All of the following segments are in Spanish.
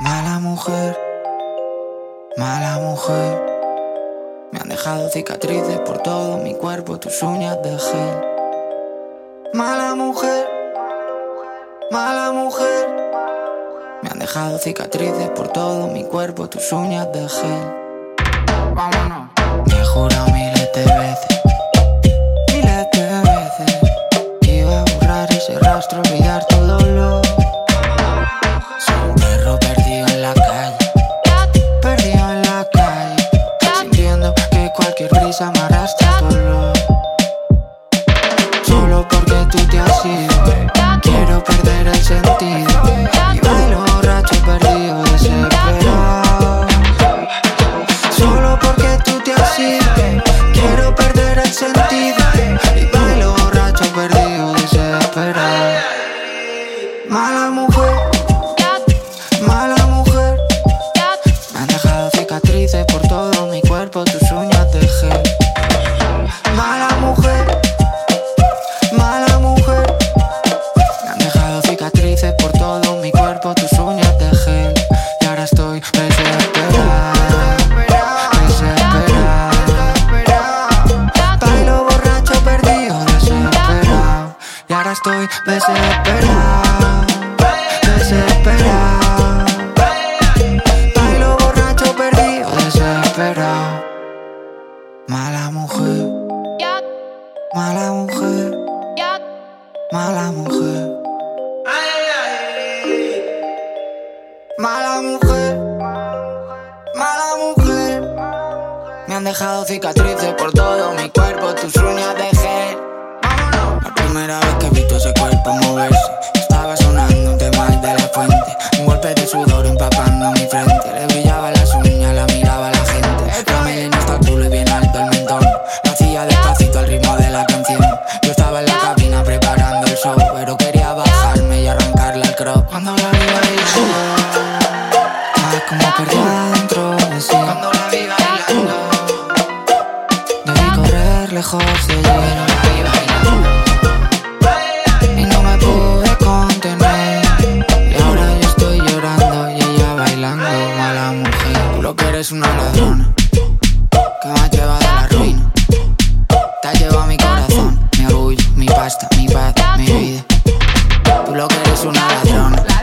Mala mujer, mala mujer. Me han dejado cicatrices por todo mi cuerpo, tus uñas de gel. Mala mujer, mala mujer. Me han dejado cicatrices por todo mi cuerpo, tus uñas de gel. Vámonos. Me juro mi vida. Tú lo que eres una ladrona.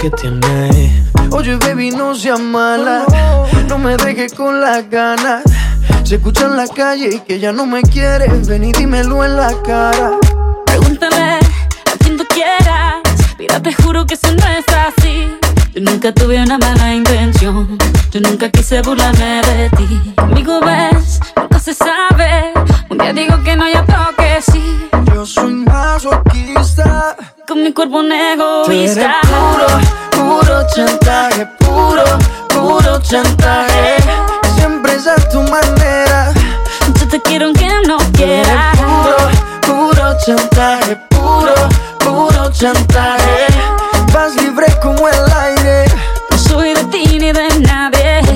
Que tienes. Oye, baby, no seas mala. No me dejes con las ganas. Se escucha en la calle y que ya no me quieres. Ven y dímelo en la cara. Pregúntale a quien tú quieras. Mira, te juro que eso no es así. Yo nunca tuve una mala intención. Yo nunca quise burlarme de ti. Conmigo ves, nunca se sabe. Un día digo que no, ya toque sí. Yo soy masoquista. Con mi cuerpo un Tú egoísta. puro, puro chantaje, puro, puro chantaje. Siempre es a tu manera. Yo te quiero aunque no Tú eres quiera. puro, puro chantaje, puro, puro chantaje. Vas libre como el aire. No soy de ti ni de nadie.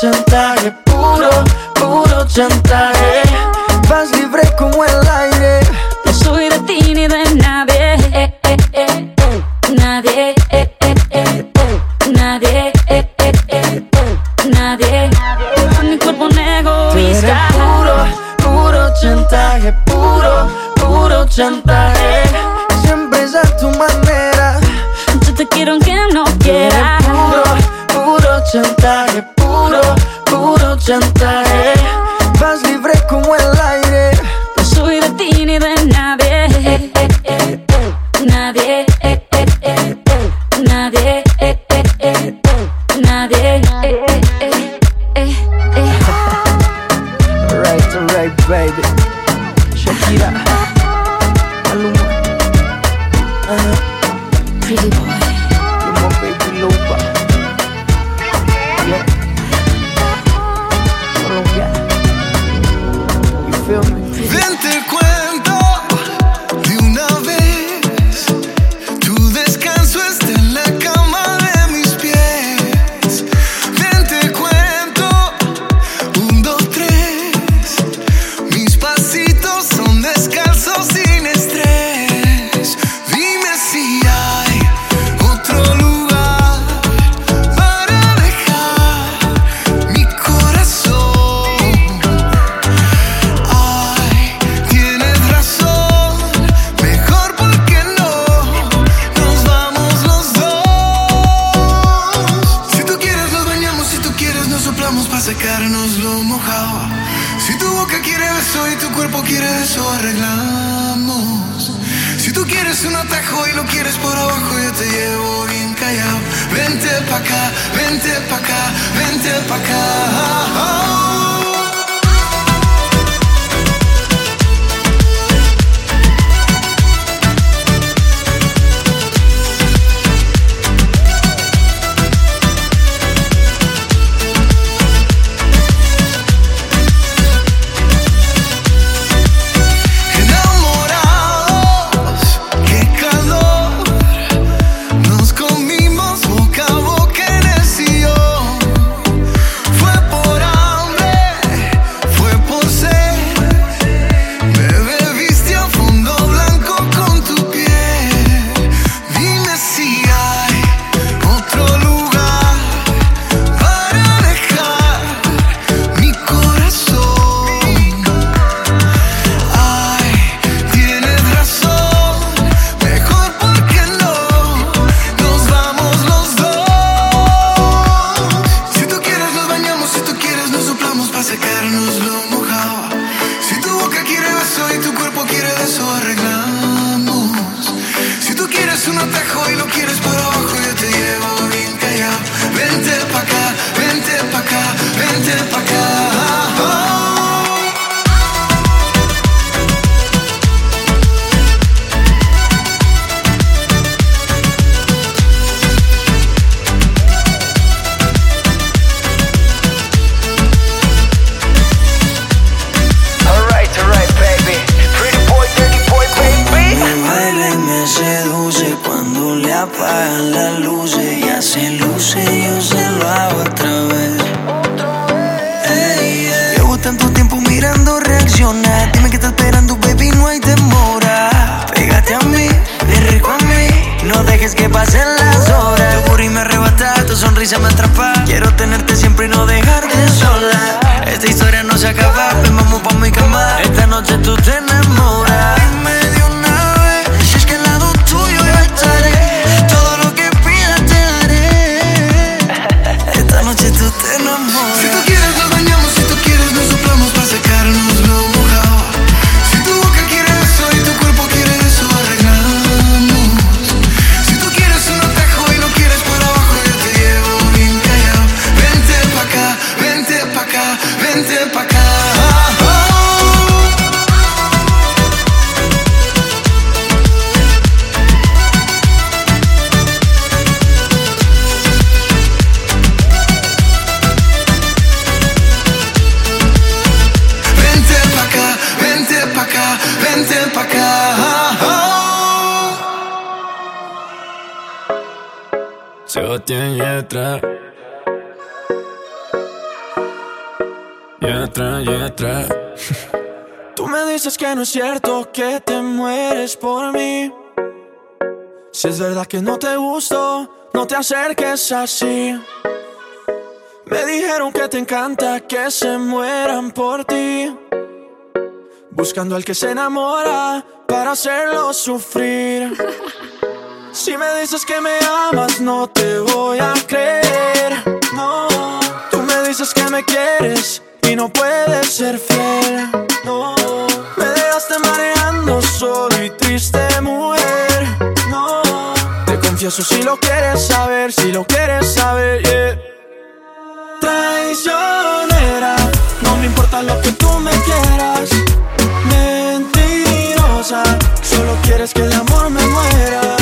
chantaje, puro, puro chantaje. Vas libre como el aire. No soy de ti ni de nadie eh, eh, eh, eh. Nadie eh, eh. Nadie. Nadie mi cuerpo egoísta puro, puro chantaje, puro, puro chantaje. Siempre es a tu manera. Yo te quiero aunque no Tú eres quiera puro, puro chantaje, puro, puro chantaje. Vas libre como el aire. No soy de ti ni de nadie eh, eh, eh. Nadie. Nadie. Nadie eh, eh, eh, eh, eh. Alright, alright, baby. Shakira, noche cierto que te mueres por mí. Si es verdad que no te gusto, no te acerques así. Me dijeron que te encanta que se mueran por ti. Buscando al que se enamora para hacerlo sufrir. Si me dices que me amas, no te voy a creer. No, tú me dices que me quieres y no puedes ser fiel. No, dejaste mareando solo triste, mujer. No, te confieso si lo quieres saber, si lo quieres saber, yeah. Traicionera, no me importa lo que tú me quieras. Mentirosa, solo quieres que de amor me muera.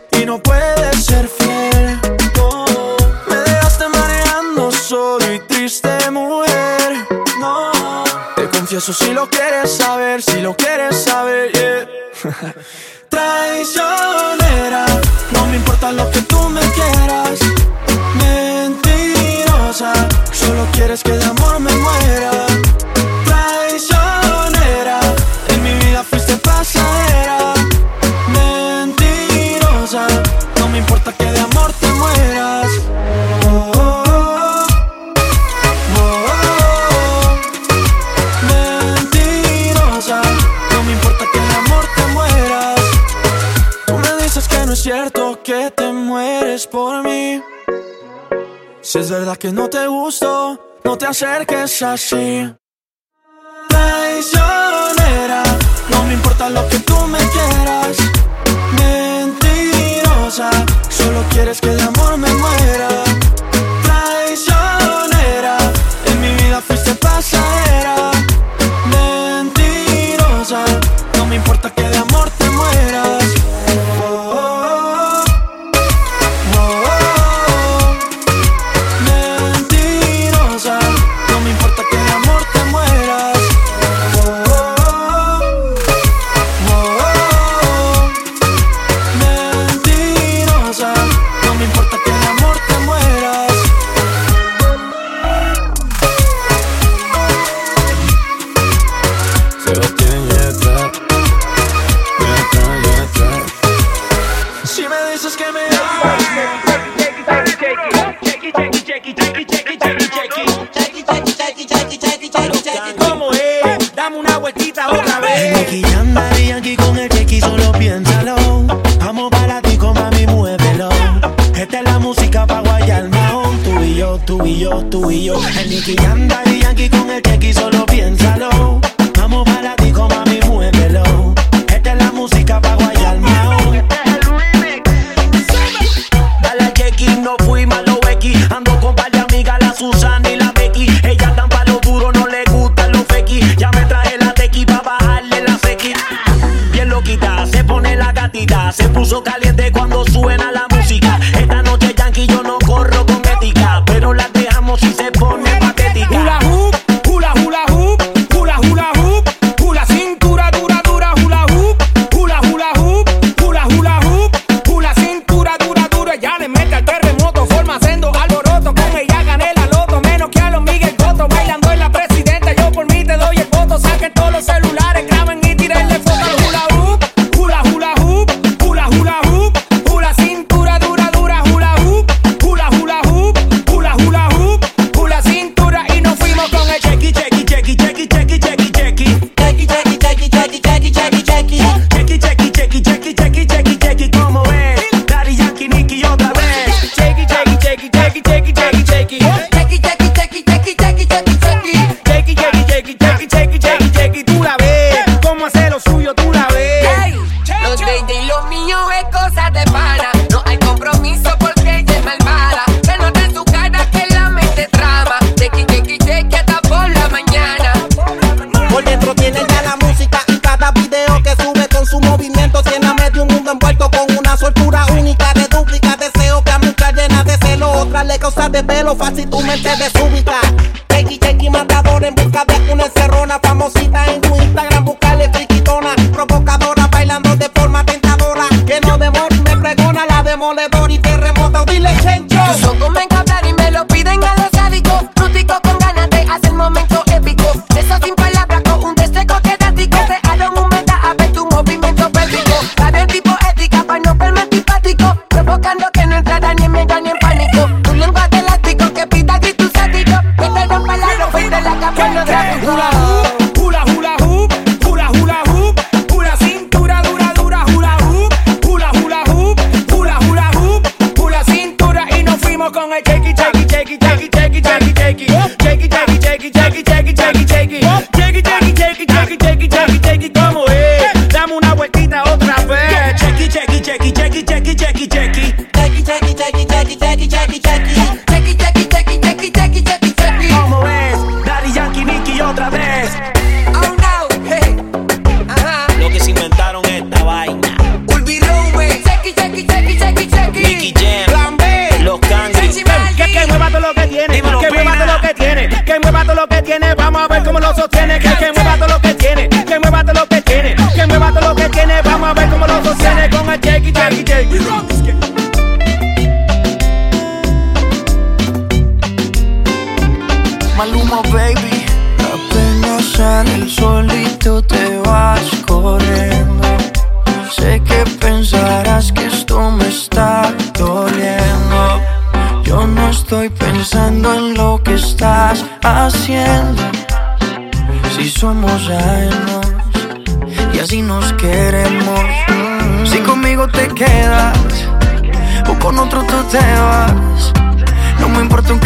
confieso si lo quieres saber, si lo quieres saber, yeah. Traicionera, no me importa lo que tú me quieras. Mentirosa, solo quieres que Si es verdad que no te gusto, no te acerques así. Traicionera, no me importa lo que tú me quieras. Mentirosa, solo quieres que de amor me muera. Traicionera, en mi vida fuiste pasajera. Mentirosa, no me importa que de amor y yo, tú y yo. El Nicky anda y Yankee con el Tequi solo piensa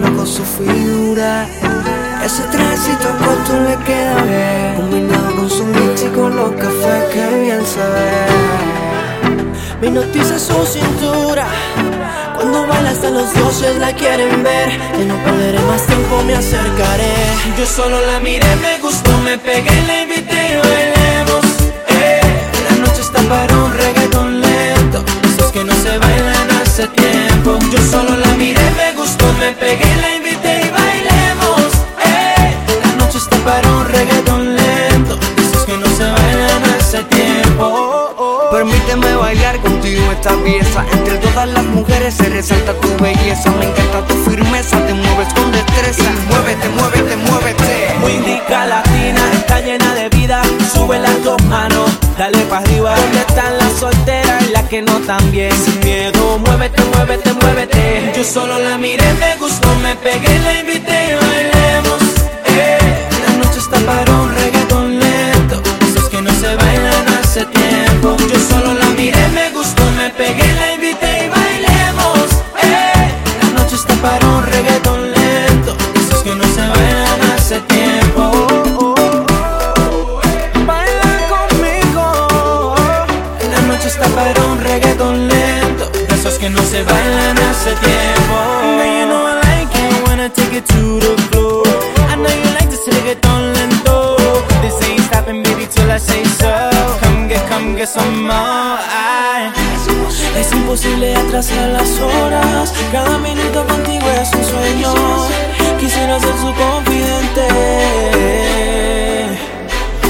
Loco su figura. Ese trajecito corto le queda bien, combinado con su mix y con los cafés, qué bien se ve. Me hipnotiza su cintura, cuando baila hasta los dioses la quieren ver. Que no perderé más tiempo, me acercaré. Yo solo la miré, me gustó, me pegué, la invité y bailemos. Eh, la noche está para un reggaeton lento, esos que no se bailan hace tiempo. Yo solo la miré, me gustó, me pegué, la invité y bailemos. Eh, la noche está para un reggaeton lento, esos que no se bailan hace tiempo. Permíteme bailar contigo esta pieza Entre todas las mujeres se resalta tu belleza Me encanta tu firmeza, te mueves con destreza Muévete, muévete, muévete Muy rica latina, está llena de vida. Sube las dos manos, dale para arriba. ¿Dónde están las solteras que no tan bien? Sin miedo, muévete, muévete, muévete. Yo solo la miré, me gustó, me pegué, la invité bailemos. Eh, la noche está para un reggaeton lento. Esos que no se bailan hace tiempo. Yo solo la miré, me gustó, me pegué, la invité y bailemos. Eh, la noche está para un reggaeton lento. Que no se bailan hace tiempo. Now you know I like it when I take it to the floor. I know you like this reggaeton lento. This ain't stopping, baby, till I say so. Come get, come get some more. Es imposible atrasar las horas. Cada minuto contigo es un sueño. Quisiera ser su confidente.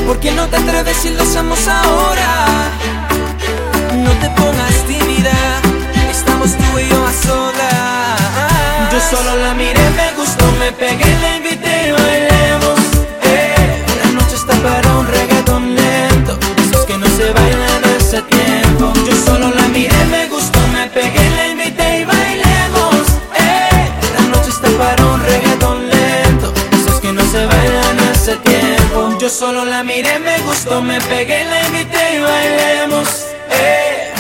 ¿Por qué no te atreves si lo hacemos ahora? No te pongas tímida. Yo solo la miré, me gustó, me pegué, la invité y bailemos. Eh, la noche está para un reggaeton lento. Esos que no se bailan hace tiempo. Yo solo la miré, me gustó, me pegué, la invité y bailemos. Eh, la noche está para un reggaeton lento. Esos que no se bailan hace tiempo. Yo solo la miré, me gustó, me pegué, la invité y bailemos.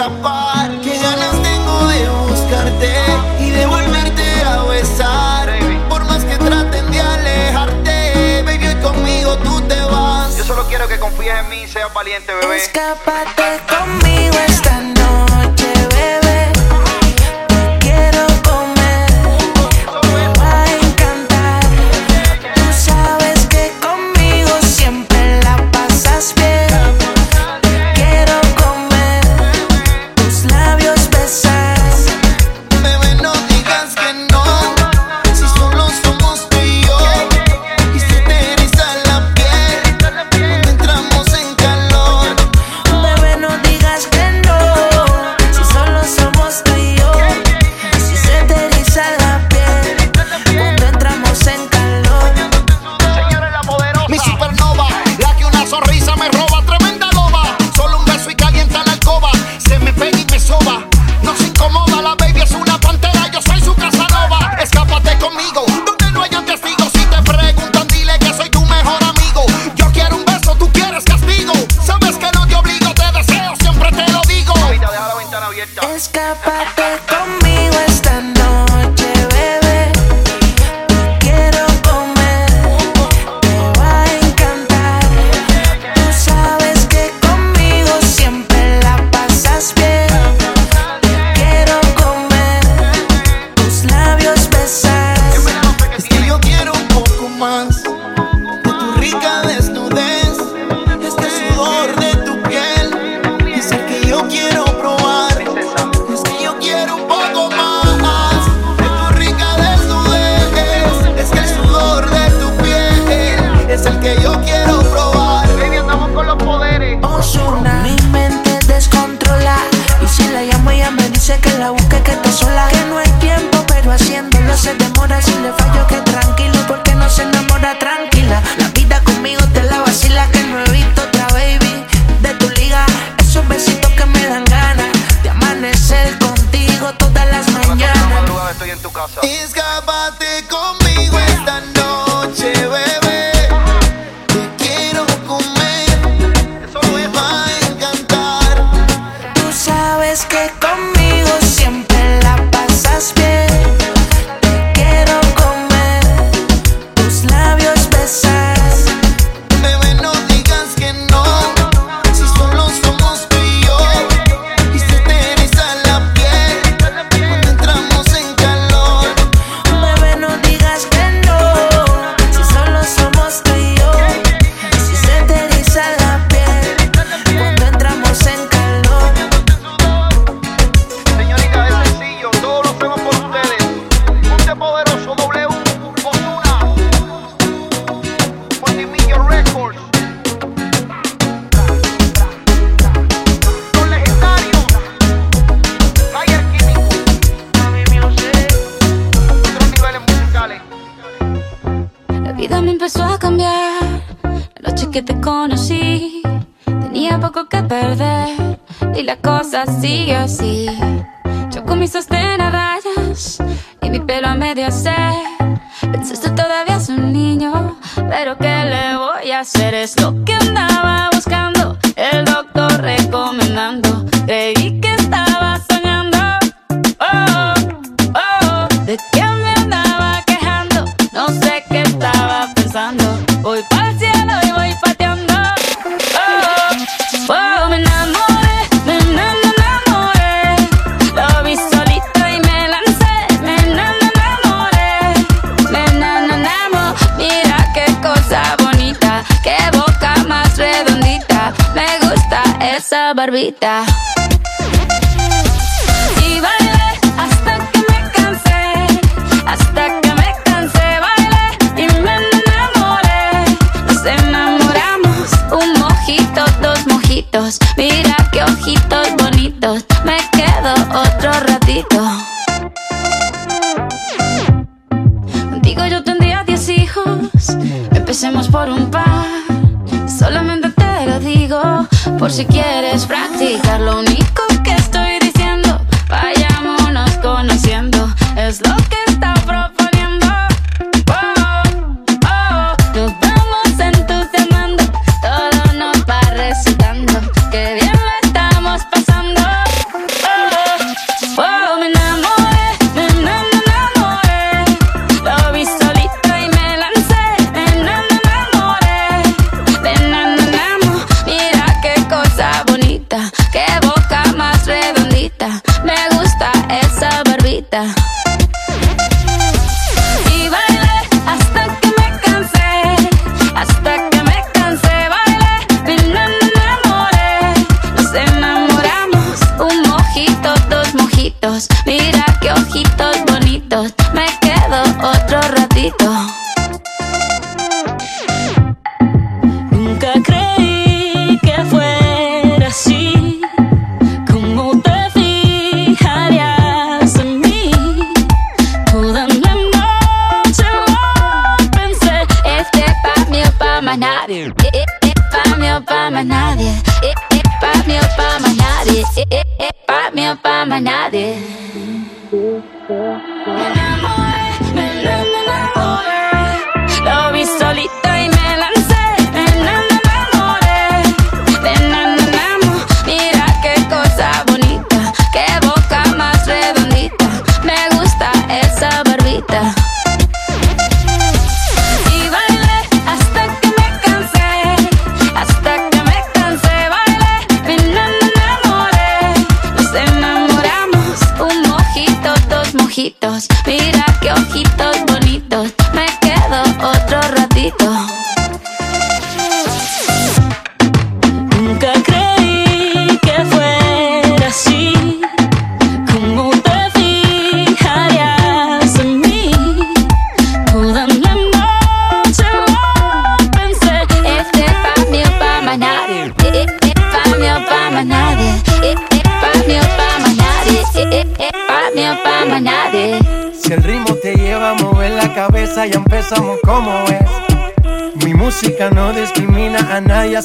escapar. Qué ganas tengo de buscarte y de volverte a besar. Por más que traten de alejarte, baby, hoy conmigo tú te vas. Yo solo quiero que confíes en mí y seas valiente, bebé. Escápate conmigo.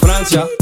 Francia?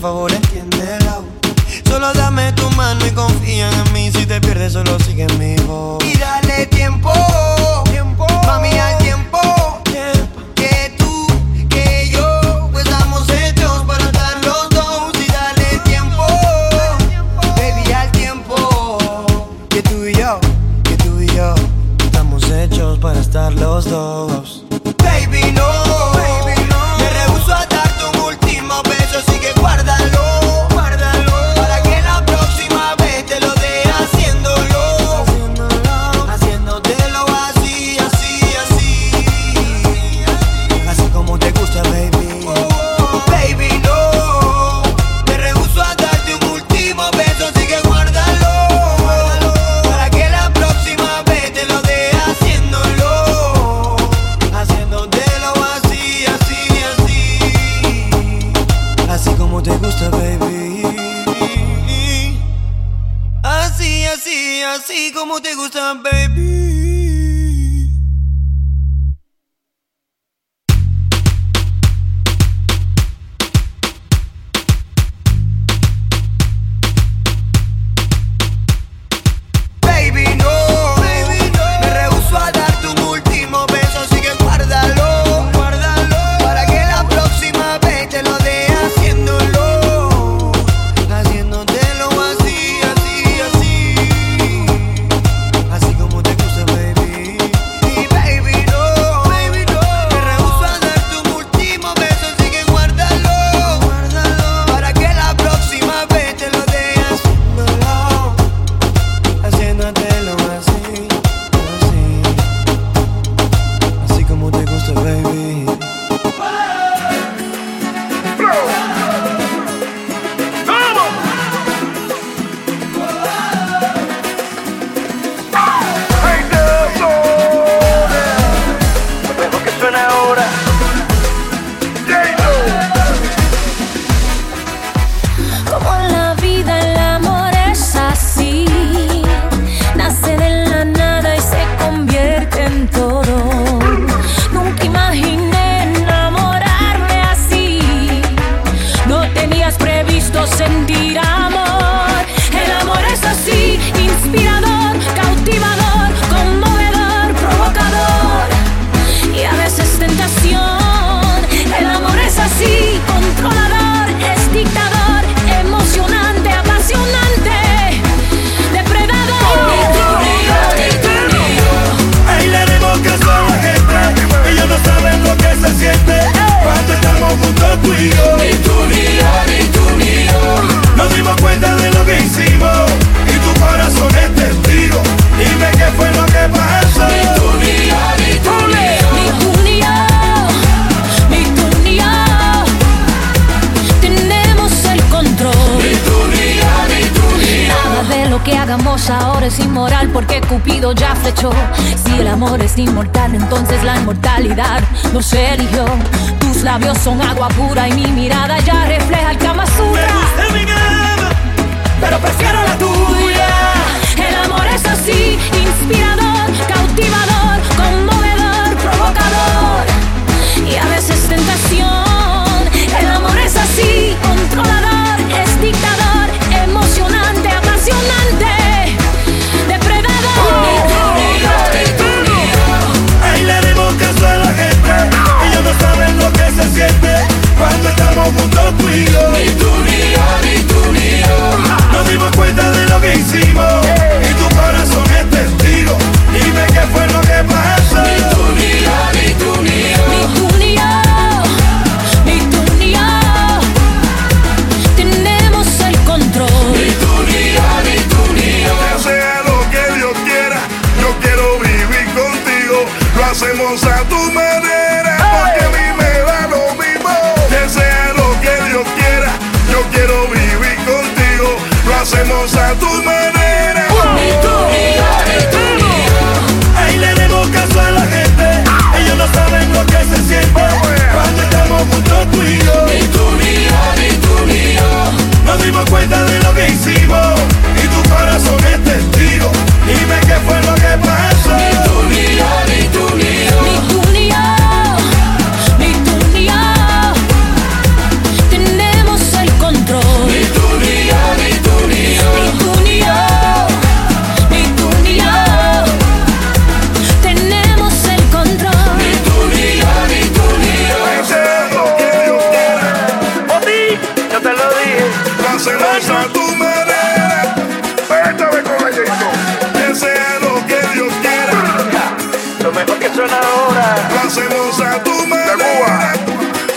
Por favor entiéndela. Solo dame tu mano y confía en mí. Si te pierdes, solo sigue mi voz. Cupido ya flechó. Si el amor es inmortal, entonces la inmortalidad no nos eligió. Tus labios son agua pura y mi mirada ya refleja el Kama Me gusta mi cama, pero prefiero la tuya. El amor es así, inspirador, cautivador, conmovedor, provocador y a veces tentación. El amor es así, controlador, es dictador, emocionante, apasionante. cuando estamos juntos tú y yo. Ni tú ni yo, ni tú ni yo. Nos dimos cuenta de lo que hicimos y tu corazón es testigo. Dime qué fue lo que pasó.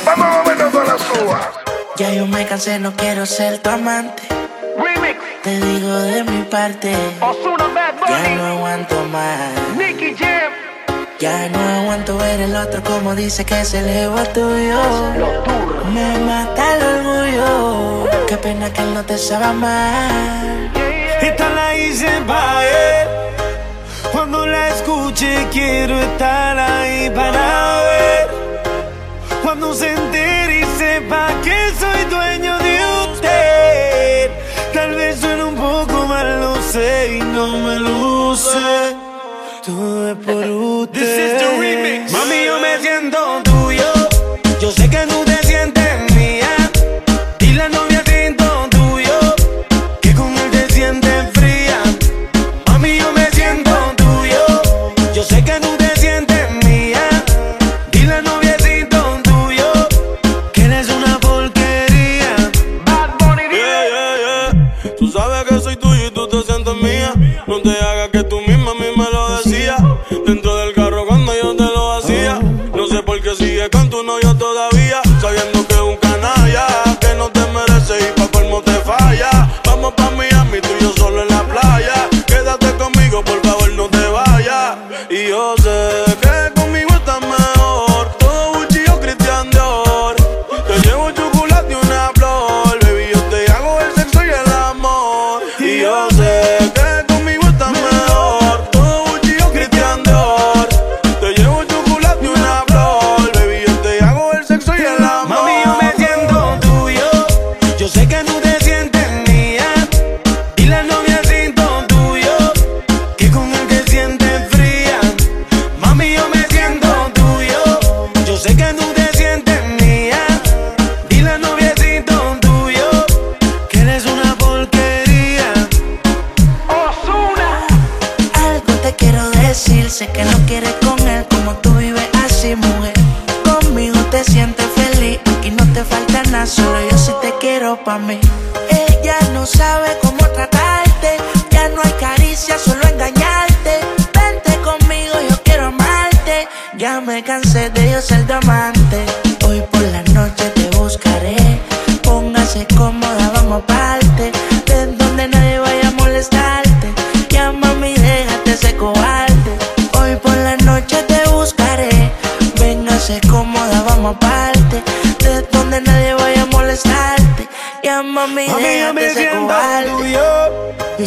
Vamos a. Ya yo me cansé, no quiero ser tu amante. Remix. Te digo de mi parte. Ozuna, Bad Bunny. Ya no aguanto más. Nicky Jam. Ya no aguanto ver el otro como dice que es el ego tuyo. Me mata el orgullo. Qué pena que él no te sabe mal. Esta la hice para él. Cuando la escuche quiero estar ahí parado cuando se entere y sepa que soy dueño de usted. Tal vez suene un poco mal, lo sé y no me luce. Todo es por usted. This is the remix. Mami, yo me siento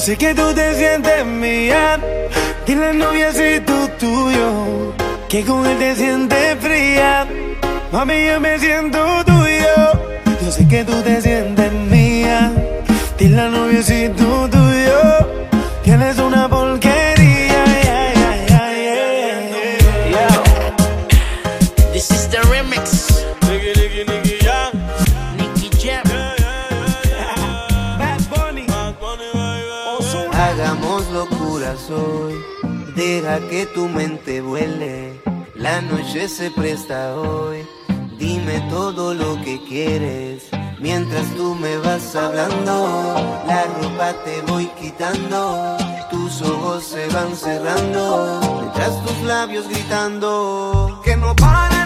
sé que tú te sientes mía. Dile si tú tuyo que con él te sientes fría. Mami, yo me siento tuyo. Yo sé que tú te sientes mía. Dile al noviecito tuyo que él es una soy. Deja que tu mente vuele, la noche se presta hoy. Dime todo lo que quieres, mientras tú me vas hablando. La ropa te voy quitando, tus ojos se van cerrando, mientras tus labios gritando que no paran.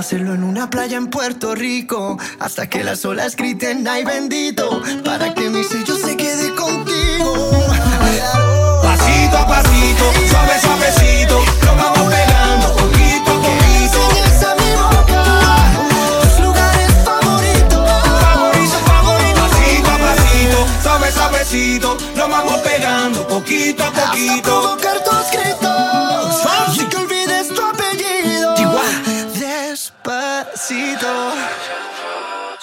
Vamos a hacerlo en una playa en Puerto Rico. Hasta que las olas griten, ay bendito. Para que mi sello se quede contigo. Pasito a pasito, suave, suavecito. Nos vamos pegando poquito a poquito. Enseñes a mi boca tus lugares favoritos. Favorito, favorito. Pasito a pasito, suave, suavecito. Nos vamos pegando poquito a Hasta poquito. provocar tus gritos.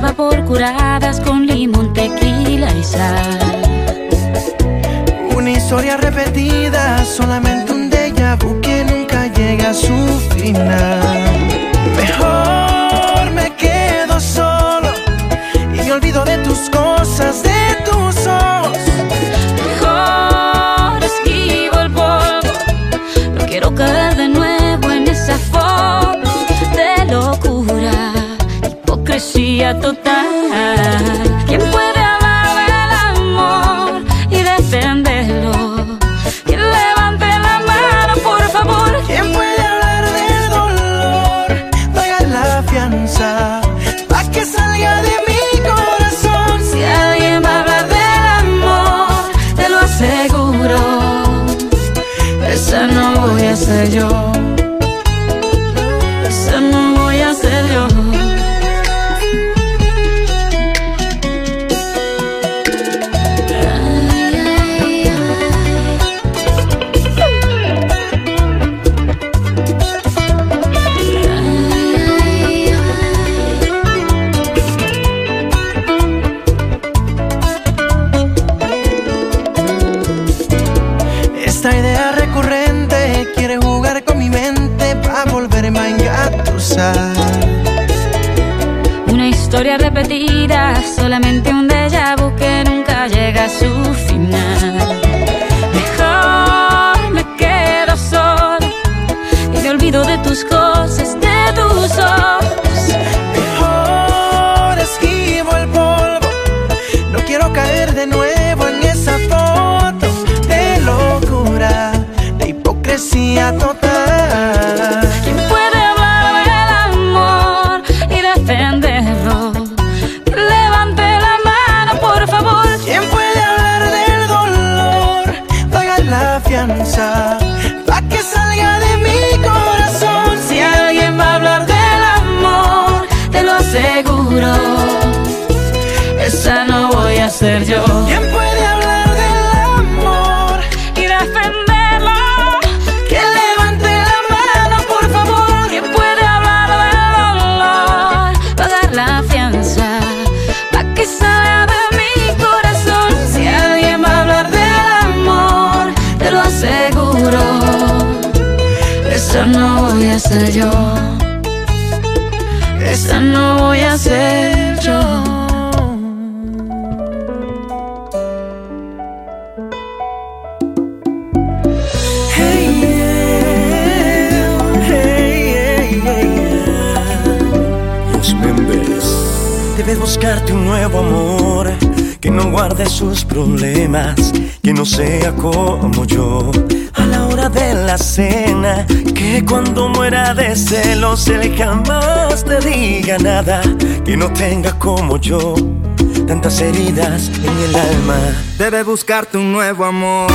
por curadas con limón, tequila y sal. Una historia repetida, solamente un déjà vu que nunca llega a su final. de celos, él jamás te diga nada que no tenga como yo tantas heridas en el alma. debe buscarte un nuevo amor,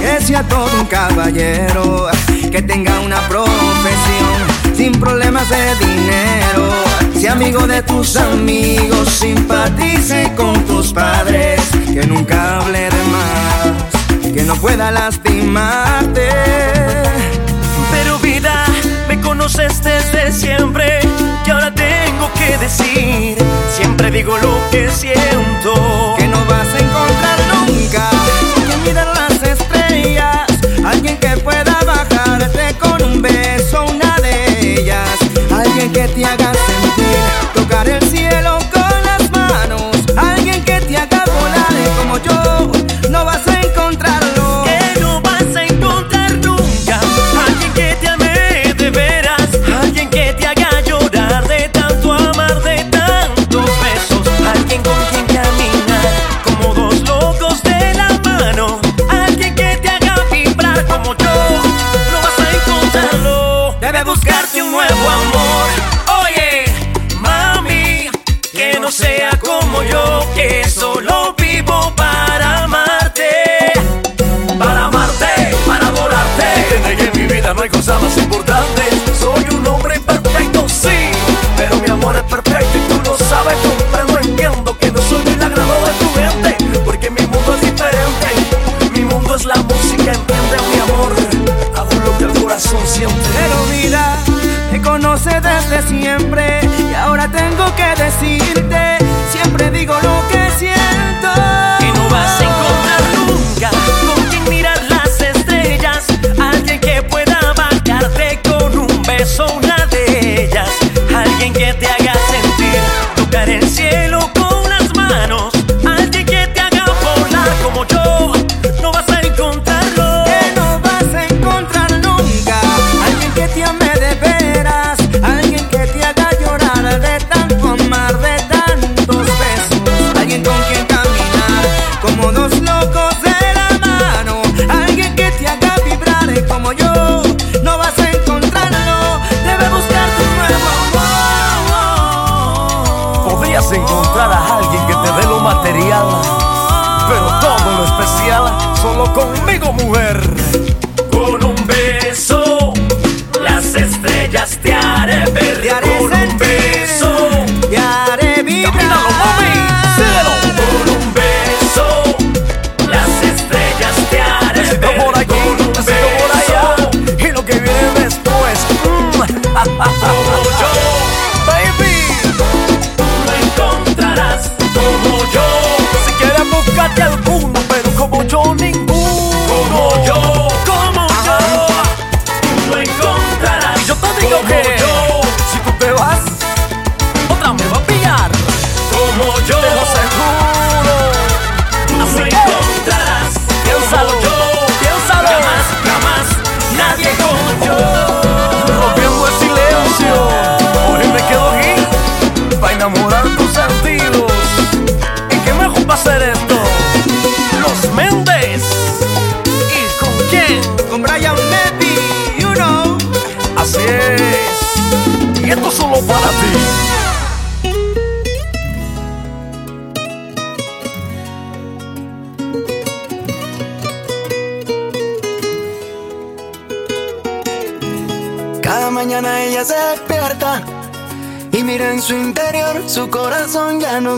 que sea todo un caballero, que tenga una profesión, sin problemas de dinero, sea amigo de tus amigos, simpatice con tus padres, que nunca hable de más, que no pueda lastimarte conoces desde siempre y ahora tengo que decir, siempre digo lo que siento, que no vas a encontrar nunca. Que miran las estrellas, alguien que pueda bajarte con un beso una de ellas, alguien que te haga siempre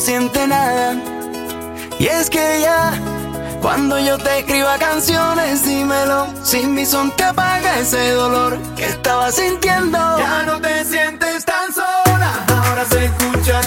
siente nada. Y es que ya, cuando yo te escriba canciones, dímelo. Sin mi son te apaga ese dolor que estaba sintiendo. Ya no te sientes tan sola, ahora se escucha.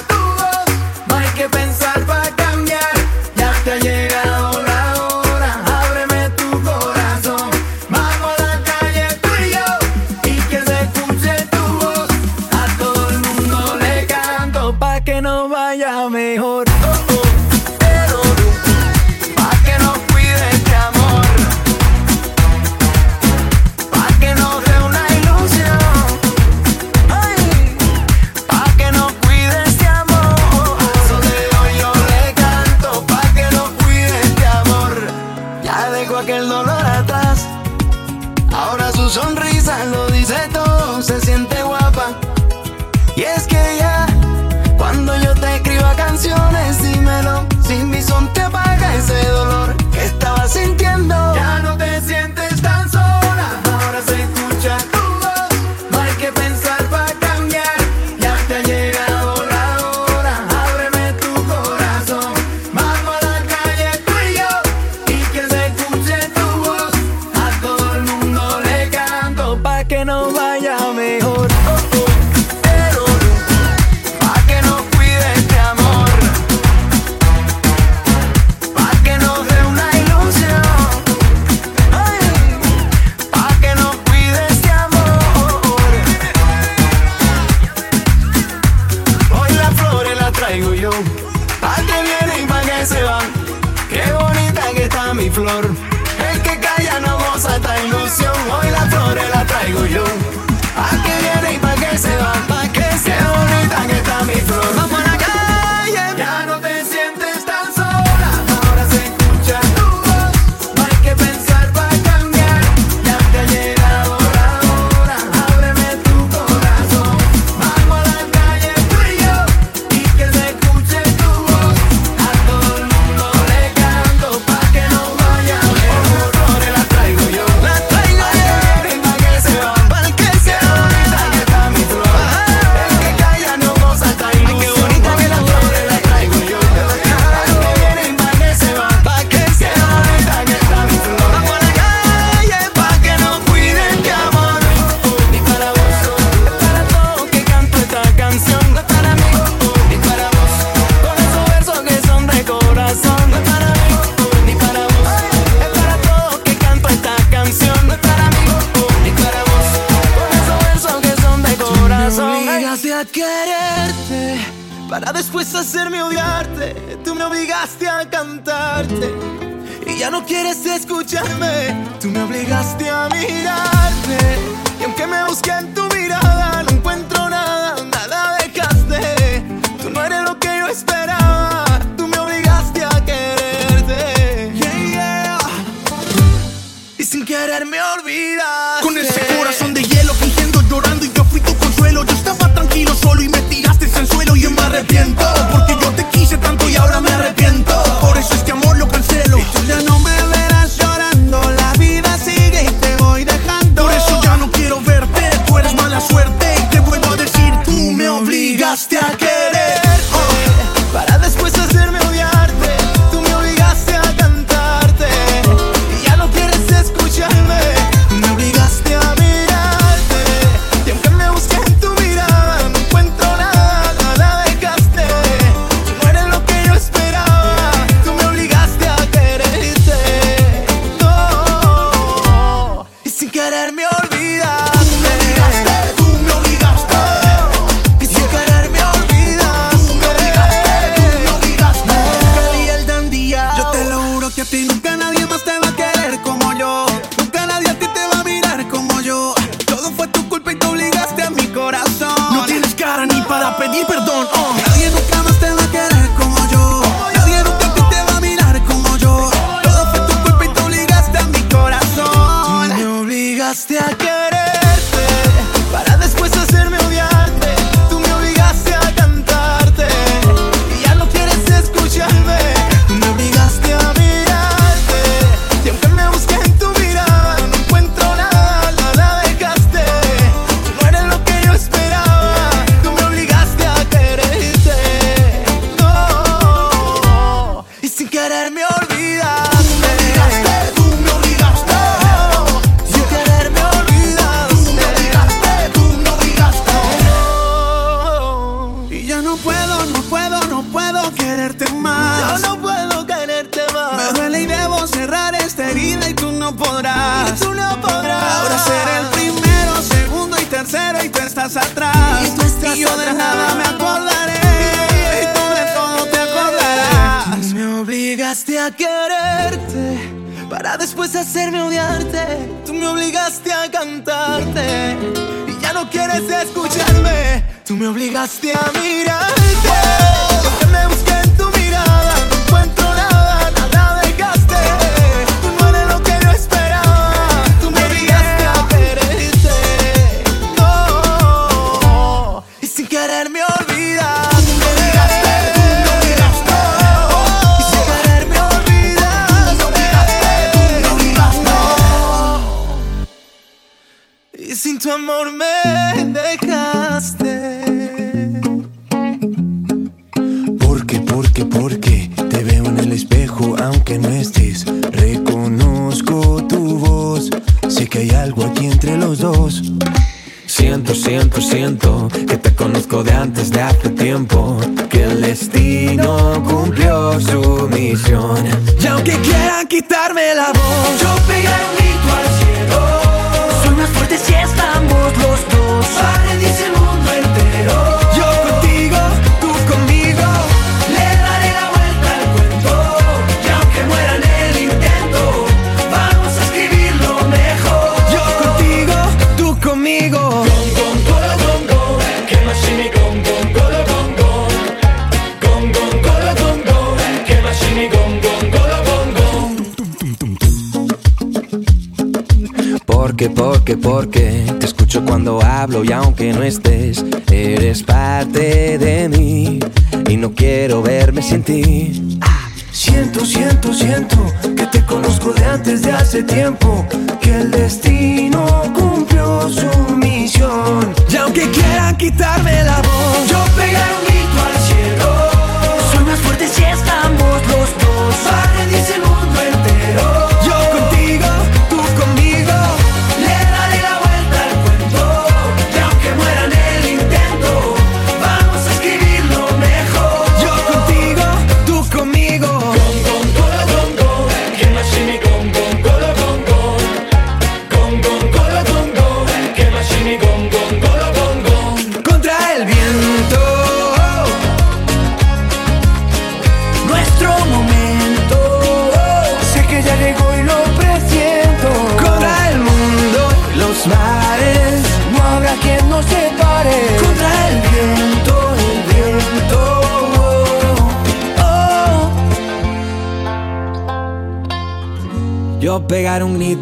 yo. Al que viene y pa' que se va. Qué bonita que está mi flor. El que calla no goza esta ilusión. Hoy las flores la traigo yo. Al que viene y pa' que se va. Pa' que se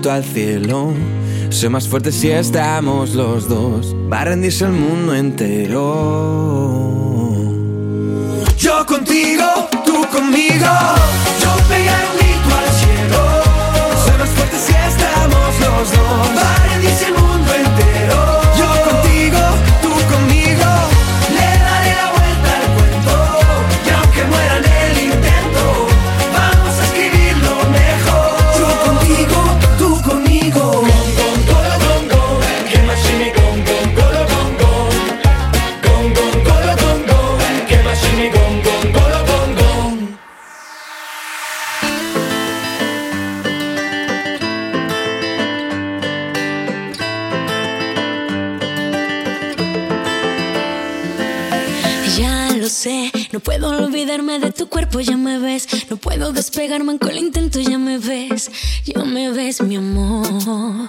al cielo. Soy más fuerte si estamos los dos. Va a rendirse el mundo entero. Yo contigo, tú conmigo. Yo pegué un grito al cielo. Soy más fuerte si estamos los dos. Va a rendirse el mundo entero. puedo olvidarme de tu cuerpo, ya me ves. No puedo despegarme con el intento, ya me ves. Ya me ves, mi amor.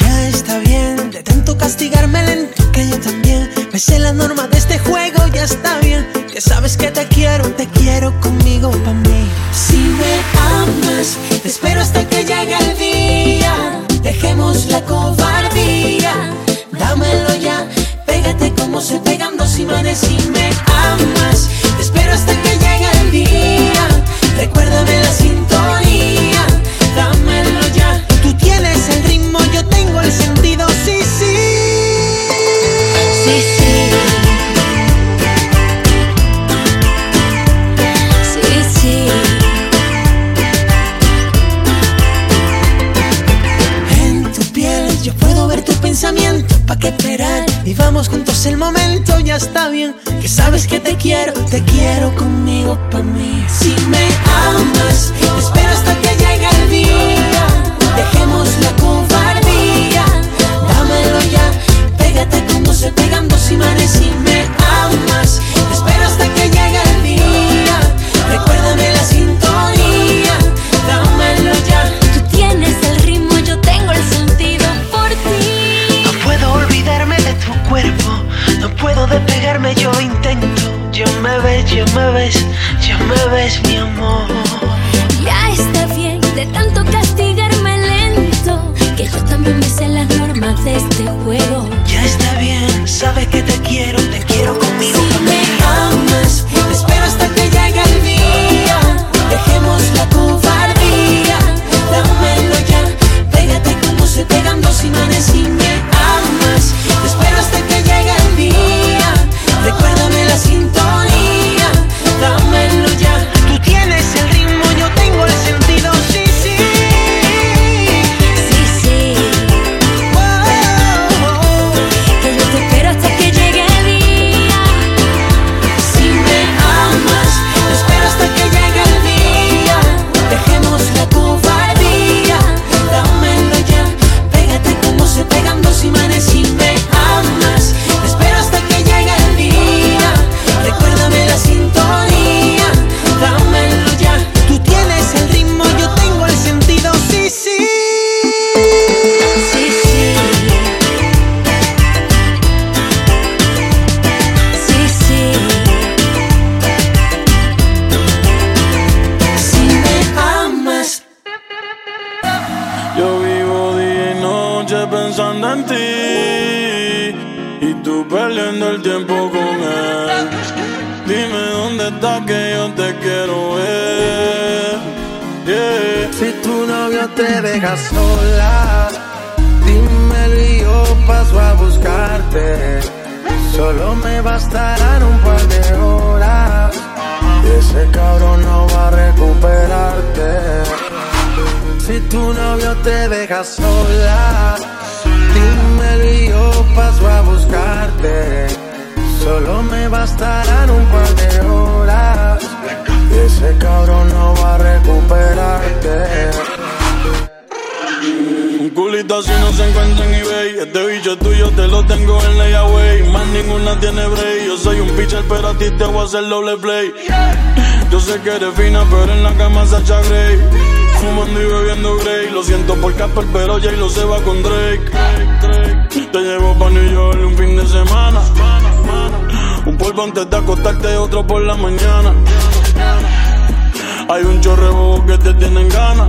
Ya está bien, de tanto castigarme lento que yo también. Me sé la norma de este juego, ya está bien. Ya sabes que te quiero, te quiero conmigo pa' mí. Si me amas, te espero hasta que llegue el día. Dejemos la cobardía, dámelo ya. Pégate como se pegan dos imanes y me vivamos juntos el momento, ya está bien. Que sabes que te quiero, te quiero conmigo pa' mí. Si me amas, espero hasta que llegue el día. Dejemos la cobardía, dámelo ya. Pégate como se pegan dos imanes y ya me ves, ya me ves, mi amor. Ya está bien de tanto castigarme lento, que yo también me sé las normas de este juego. Ya está bien, sabes que te te deja sola, dímelo y yo paso a buscarte. Solo me bastarán un par de horas. Ese cabrón no va a recuperarte. Si tu novio te deja sola, dímelo y yo paso a buscarte. Solo me bastarán un par de horas. Ese cabrón no va a recuperarte. Un culito así no se encuentra en eBay. Este bicho tuyo te lo tengo en layaway. Más ninguna tiene break. Yo soy un pitcher, pero a ti te voy a hacer doble play. Yo sé que eres fina, pero en la cama Sacha Grey. Fumando y bebiendo Grey. Lo siento por Casper, pero Jay lo se va con Drake. Te llevo pa' New York un fin de semana. Un polvo antes de acostarte, otro por la mañana. Hay un chorrebo que te tienen ganas.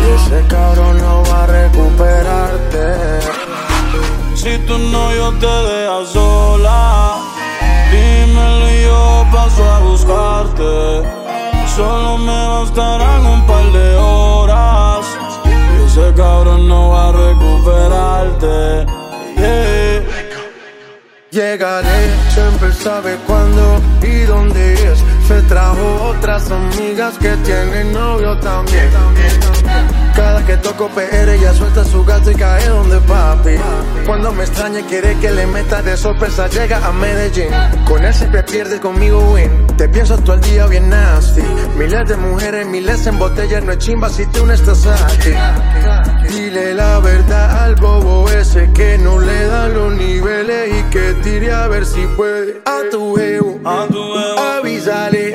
Y ese cabrón no va a recuperarte. Si tu novio te deja sola, dímelo y yo paso a buscarte. Solo me bastarán un par de horas. Y ese cabrón no va a recuperarte. Yeah. Llegaré, siempre sabe cuándo y dónde es. Se trajo otras amigas que tienen novio también. Cada que toco PR ella suelta su gato y cae donde papi. Cuando me extraña quiere que le meta de sorpresa llega a Medellín. Con él siempre pierde, conmigo win. Te pienso todo el día bien nasty. Miles de mujeres, miles en botellas, no es chimba si tú no estás aquí. Dile la verdad al bobo ese que no le dan los niveles y que tire a ver si puede. A tu ego, avísale,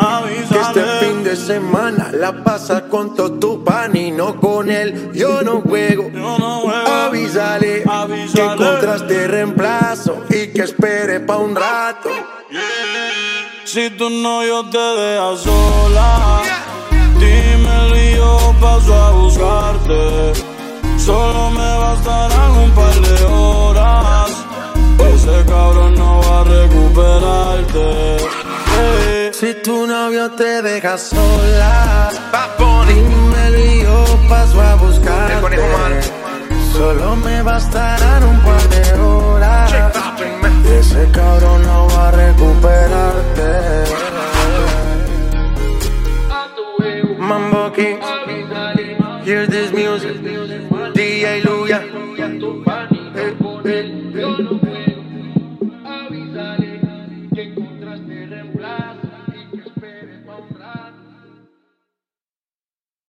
semana la pasa con todo tu pan y no con él. Yo no juego, avísale, que encontraste reemplazo y que espere pa' un rato. Si tu novio te deja sola, dímelo y yo paso a buscarte. Solo me bastarán un par de horas. Ese cabrón no va a recuperarte. Eh. Si tu novio te deja sola, dímelo y yo paso a buscarte. Solo me bastarán un par de horas. Y ese cabrón no va a recuperarte. Mambo King, hear this music. DJ Luya.